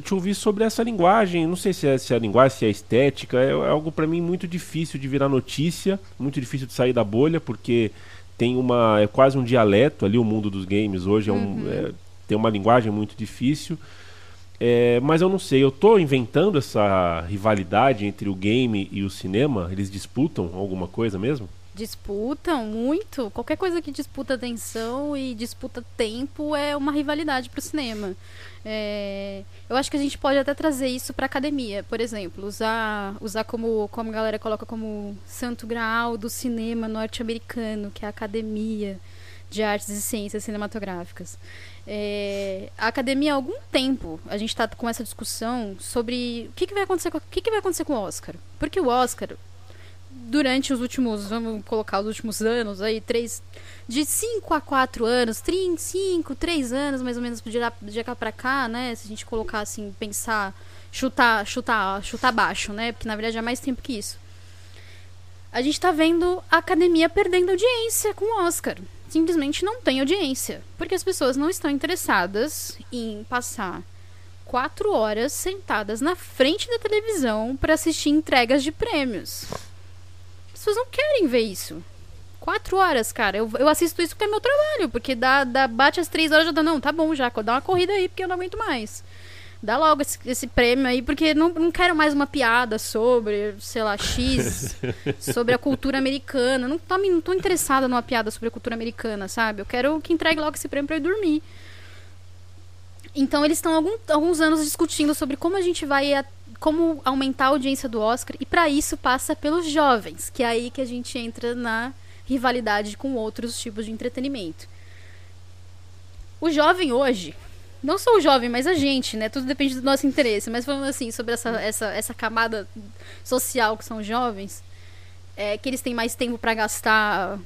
te ouvir sobre essa linguagem. Não sei se é, se é a linguagem, se é a estética. É, é algo para mim muito difícil de virar notícia, muito difícil de sair da bolha, porque tem uma é quase um dialeto ali o mundo dos games hoje é um, é, tem uma linguagem muito difícil. É, mas eu não sei, eu tô inventando essa rivalidade entre o game e o cinema. Eles disputam alguma coisa mesmo? Disputam muito. Qualquer coisa que disputa atenção e disputa tempo é uma rivalidade pro cinema. É, eu acho que a gente pode até trazer isso pra academia, por exemplo, usar, usar como, como a galera coloca como santo graal do cinema norte-americano, que é a academia de artes e ciências cinematográficas. É, a academia há algum tempo a gente está com essa discussão sobre o que, que vai acontecer com, o que, que vai acontecer com o Oscar. Porque o Oscar, durante os últimos, vamos colocar os últimos anos aí, três, de 5 a 4 anos, 5, 3 anos mais ou menos de de cá pra cá, né? Se a gente colocar assim, pensar, chutar, chutar, chutar baixo, né? Porque na verdade é mais tempo que isso. A gente tá vendo a academia perdendo audiência com o Oscar. Simplesmente não tem audiência. Porque as pessoas não estão interessadas em passar quatro horas sentadas na frente da televisão para assistir entregas de prêmios. As pessoas não querem ver isso. Quatro horas, cara. Eu, eu assisto isso porque é meu trabalho. Porque dá, dá, bate às três horas já dá. Não, tá bom já. Dá uma corrida aí porque eu não aguento mais. Dá logo esse, esse prêmio aí, porque não, não quero mais uma piada sobre, sei lá, X, sobre a cultura americana. Não tô, me- não tô interessada numa piada sobre a cultura americana, sabe? Eu quero que entregue logo esse prêmio pra eu ir dormir. Então eles estão alguns anos discutindo sobre como a gente vai como aumentar a audiência do Oscar e para isso passa pelos jovens, que é aí que a gente entra na rivalidade com outros tipos de entretenimento. O jovem hoje, não só o jovem, mas a gente, né? Tudo depende do nosso interesse. Mas falando assim sobre essa, essa, essa camada social que são os jovens, é que eles têm mais tempo para gastar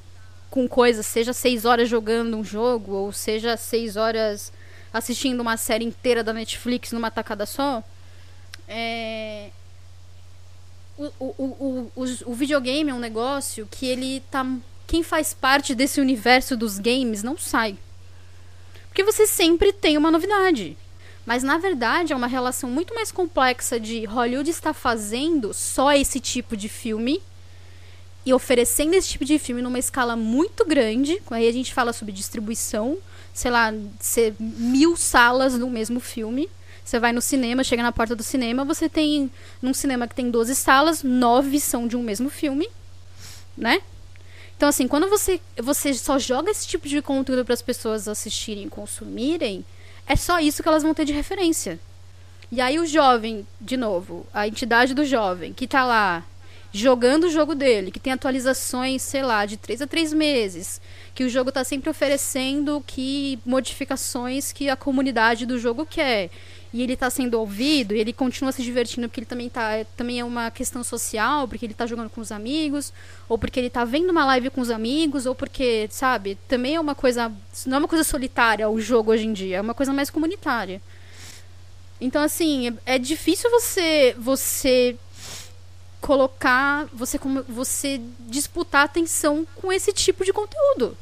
com coisas, seja seis horas jogando um jogo, ou seja seis horas assistindo uma série inteira da Netflix numa tacada só. É... O, o, o, o, videogame é um negócio que ele tá. Quem faz parte desse universo dos games não sai. Porque você sempre tem uma novidade. Mas na verdade é uma relação muito mais complexa de Hollywood está fazendo só esse tipo de filme e oferecendo esse tipo de filme numa escala muito grande. Aí a gente fala sobre distribuição, sei lá, ser mil salas no mesmo filme. Você vai no cinema, chega na porta do cinema, você tem. Num cinema que tem 12 salas, nove são de um mesmo filme, né? Então, assim, quando você, você só joga esse tipo de conteúdo para as pessoas assistirem consumirem, é só isso que elas vão ter de referência. E aí o jovem, de novo, a entidade do jovem, que tá lá jogando o jogo dele, que tem atualizações, sei lá, de 3 a 3 meses, que o jogo está sempre oferecendo que modificações que a comunidade do jogo quer, e ele está sendo ouvido, e ele continua se divertindo porque ele também tá, também é uma questão social, porque ele está jogando com os amigos, ou porque ele está vendo uma live com os amigos, ou porque, sabe, também é uma coisa, não é uma coisa solitária o jogo hoje em dia, é uma coisa mais comunitária. Então assim, é, é difícil você você colocar, você você disputar atenção com esse tipo de conteúdo.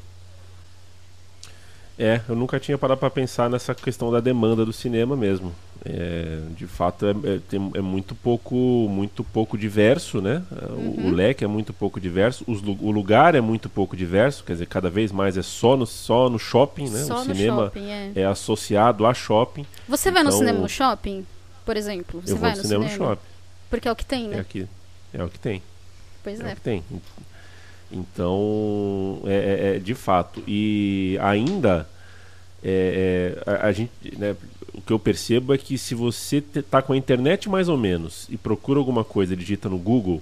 É, eu nunca tinha parado para pensar nessa questão da demanda do cinema mesmo. É, de fato é, é, tem, é, muito pouco muito pouco diverso, né? Uhum. O, o, leque é muito pouco diverso, os, o lugar é muito pouco diverso, quer dizer, cada vez mais é só no, só no shopping, né? Só o cinema shopping, é. é. associado a shopping. Você vai no então cinema no shopping, por exemplo? Você eu vai vou no cinema, cinema no shopping. Porque é o que tem, né? É, aqui, é o que tem. Pois é. É o que tem. Então, é, é, é de fato. E ainda, é, é, a, a, gente, né, o que eu percebo é que se você está com a internet mais ou menos e procura alguma coisa, digita no Google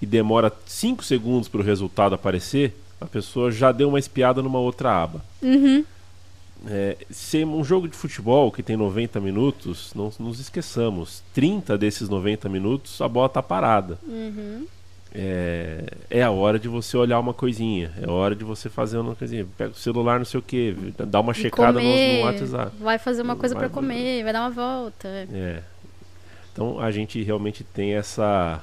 e demora 5 segundos para o resultado aparecer, a pessoa já deu uma espiada numa outra aba. Uhum. É, se um jogo de futebol que tem 90 minutos, não nos esqueçamos, 30 desses 90 minutos a bola está parada. Uhum é, é a hora de você olhar uma coisinha, é a hora de você fazer uma coisinha. Pega o celular, não sei o que, dá uma checada no, no, WhatsApp. Vai fazer uma coisa para comer, vai dar uma volta. É. Então a gente realmente tem essa.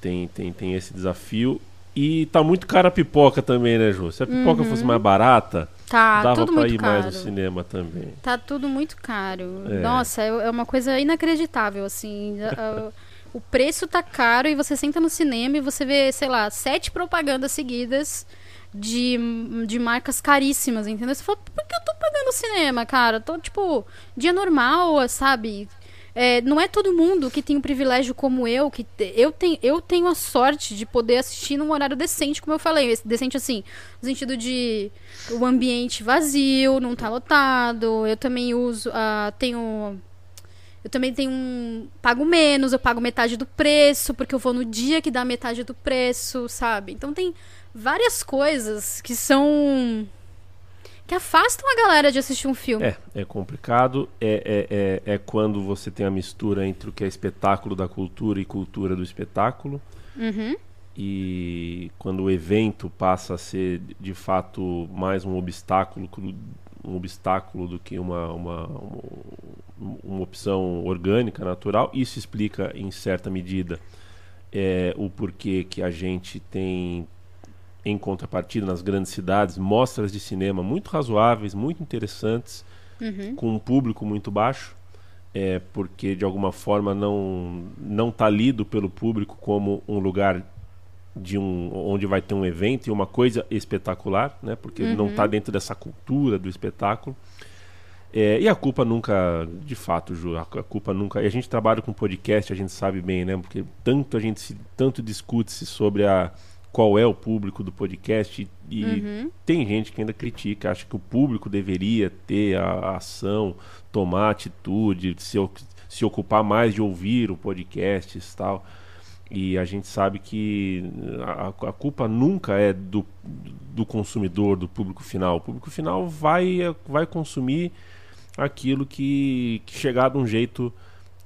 Tem, tem, tem esse desafio. E tá muito cara a pipoca também, né, Ju? Se a pipoca uhum. fosse mais barata, tá, dava tudo pra ir caro. mais no cinema também. Tá tudo muito caro. É. Nossa, é, é uma coisa inacreditável, assim. o preço tá caro e você senta no cinema e você vê, sei lá, sete propagandas seguidas de, de marcas caríssimas, entendeu? Você fala, por que eu tô pagando cinema, cara? Tô, tipo, dia normal, sabe? É, não é todo mundo que tem um privilégio como eu, que eu, tenho, eu tenho a sorte de poder assistir num horário decente, como eu falei. Decente assim, no sentido de o ambiente vazio, não tá lotado. Eu também uso, uh, tenho eu também tenho um. Pago menos, eu pago metade do preço, porque eu vou no dia que dá metade do preço, sabe? Então tem várias coisas que são. que afastam a galera de assistir um filme. É, é complicado. É, é, é, é quando você tem a mistura entre o que é espetáculo da cultura e cultura do espetáculo. Uhum. E quando o evento passa a ser de fato mais um obstáculo um obstáculo do que uma, uma, uma opção orgânica, natural. Isso explica, em certa medida, é, o porquê que a gente tem, em contrapartida, nas grandes cidades, mostras de cinema muito razoáveis, muito interessantes, uhum. com um público muito baixo. É, porque de alguma forma não não está lido pelo público como um lugar de um onde vai ter um evento e uma coisa espetacular, né? Porque uhum. não está dentro dessa cultura do espetáculo. É, e a culpa nunca, de fato, Ju, a culpa nunca. E a gente trabalha com podcast, a gente sabe bem, né? Porque tanto a gente se, tanto discute-se sobre a qual é o público do podcast e, uhum. tem gente que ainda critica, acha que o público deveria ter a, a ação, tomar atitude, se, se ocupar mais de ouvir o podcast e tal. E a gente sabe que a, a culpa nunca é do, do consumidor, do público final. O público final vai, vai consumir aquilo que, que chegar de um jeito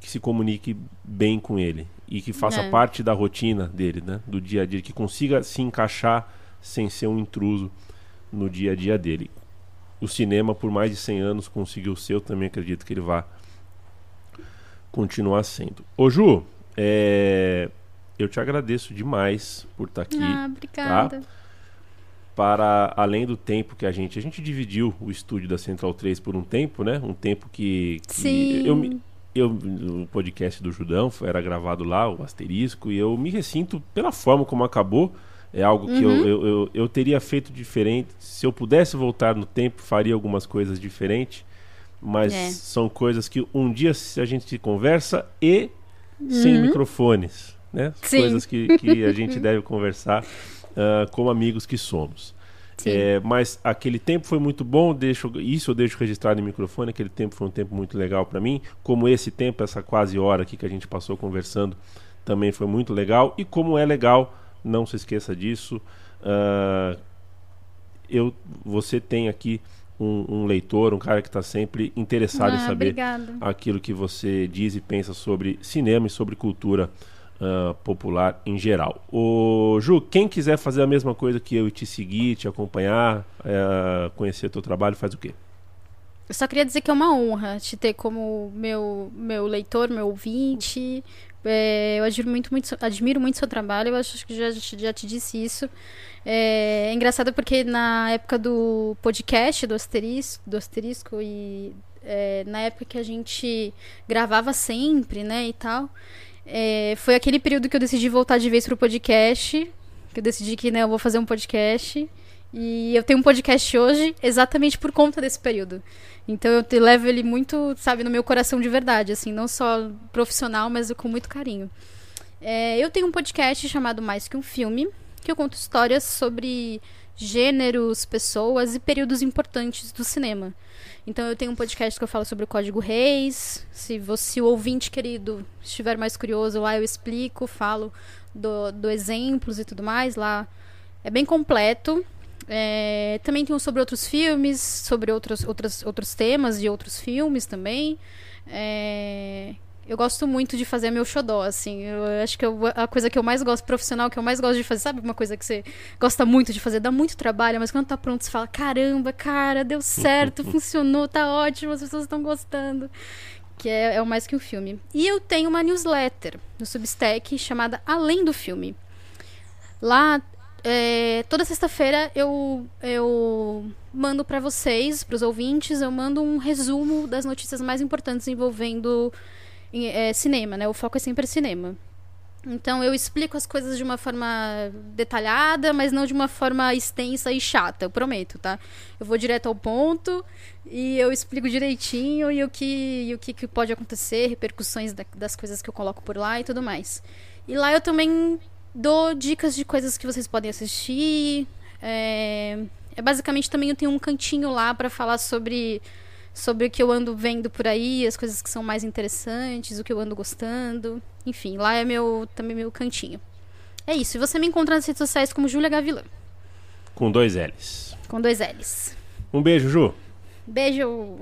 que se comunique bem com ele e que faça é. parte da rotina dele, né? Do dia a dia, que consiga se encaixar sem ser um intruso no dia a dia dele. O cinema, por mais de 100 anos, conseguiu ser, eu também acredito que ele vai continuar sendo. Ô Ju, é... eu te agradeço demais por estar aqui. Ah, obrigada. Tá? Para além do tempo que a gente. A gente dividiu o estúdio da Central 3 por um tempo, né? Um tempo que. que Sim. Eu, eu, o podcast do Judão era gravado lá, o asterisco, e eu me ressinto pela forma como acabou. É algo que uhum. eu, eu, eu, eu, teria feito diferente. Se eu pudesse voltar no tempo, faria algumas coisas diferentes. Mas é. são coisas que um dia a gente conversa e uhum. sem microfones. Né? Coisas que, que a gente deve conversar uh, como amigos que somos. É, mas aquele tempo foi muito bom, deixo, isso eu deixo registrado em microfone, aquele tempo foi um tempo muito legal para mim, como esse tempo, essa quase hora aqui que a gente passou conversando, também foi muito legal, e como é legal, não se esqueça disso, uh, eu, você tem aqui um, um, leitor, um cara que está sempre interessado ah, em saber obrigada. aquilo que você diz e pensa sobre cinema e sobre cultura uh, popular em geral. O Ju, quem quiser fazer a mesma coisa que eu e te seguir, te acompanhar, uh, conhecer teu trabalho, faz o quê? Eu só queria dizer que é uma honra te ter como meu, meu leitor, meu ouvinte. É, eu admiro muito, muito, admiro muito seu trabalho, eu acho que já, já te disse isso. É, é engraçado porque na época do podcast do Asterisco, do Asterisco e é, na época que a gente gravava sempre, né, e tal, é, foi aquele período que eu decidi voltar de vez pro podcast. Que eu decidi que né, eu vou fazer um podcast. E eu tenho um podcast hoje exatamente por conta desse período. Então eu levo ele muito, sabe, no meu coração de verdade, assim, não só profissional, mas com muito carinho. É, eu tenho um podcast chamado Mais Que Um Filme, que eu conto histórias sobre gêneros, pessoas e períodos importantes do cinema. Então eu tenho um podcast que eu falo sobre o Código Reis. Se você, o ouvinte querido, estiver mais curioso, lá eu explico, falo do, do exemplos e tudo mais. Lá é bem completo. É, também um sobre outros filmes, sobre outros, outros, outros temas de outros filmes também. É, eu gosto muito de fazer meu xodó, assim. Eu acho que eu, a coisa que eu mais gosto, profissional, que eu mais gosto de fazer, sabe? Uma coisa que você gosta muito de fazer, dá muito trabalho, mas quando tá pronto, você fala: caramba, cara, deu certo, funcionou, tá ótimo, as pessoas estão gostando. Que é, é o mais que um filme. E eu tenho uma newsletter no Substack chamada Além do Filme. Lá, é, toda sexta-feira eu, eu mando para vocês, para os ouvintes, eu mando um resumo das notícias mais importantes envolvendo é, cinema, né? O foco é sempre cinema. Então eu explico as coisas de uma forma detalhada, mas não de uma forma extensa e chata, eu prometo, tá? Eu vou direto ao ponto e eu explico direitinho e o que, e o que, que pode acontecer, repercussões da, das coisas que eu coloco por lá e tudo mais. E lá eu também dou dicas de coisas que vocês podem assistir. É, é basicamente também eu tenho um cantinho lá para falar sobre sobre o que eu ando vendo por aí, as coisas que são mais interessantes, o que eu ando gostando. Enfim, lá é meu também meu cantinho. É isso. E você me encontra nas redes sociais como Júlia Gavilã. Com dois L's. Com dois L's. Um beijo, Ju. Beijo.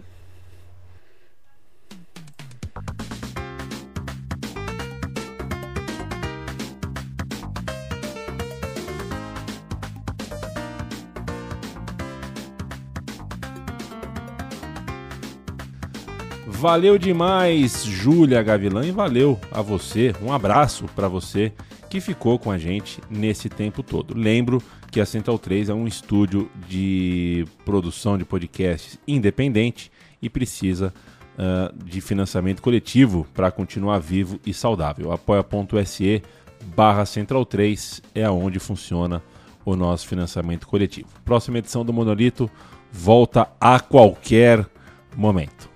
Valeu demais, Júlia Gavilã, e valeu a você. Um abraço para você que ficou com a gente nesse tempo todo. Lembro que a Central 3 é um estúdio de produção de podcasts independente e precisa uh, de financiamento coletivo para continuar vivo e saudável. apoia.se barra Central 3 é aonde funciona o nosso financiamento coletivo. Próxima edição do Monolito volta a qualquer momento.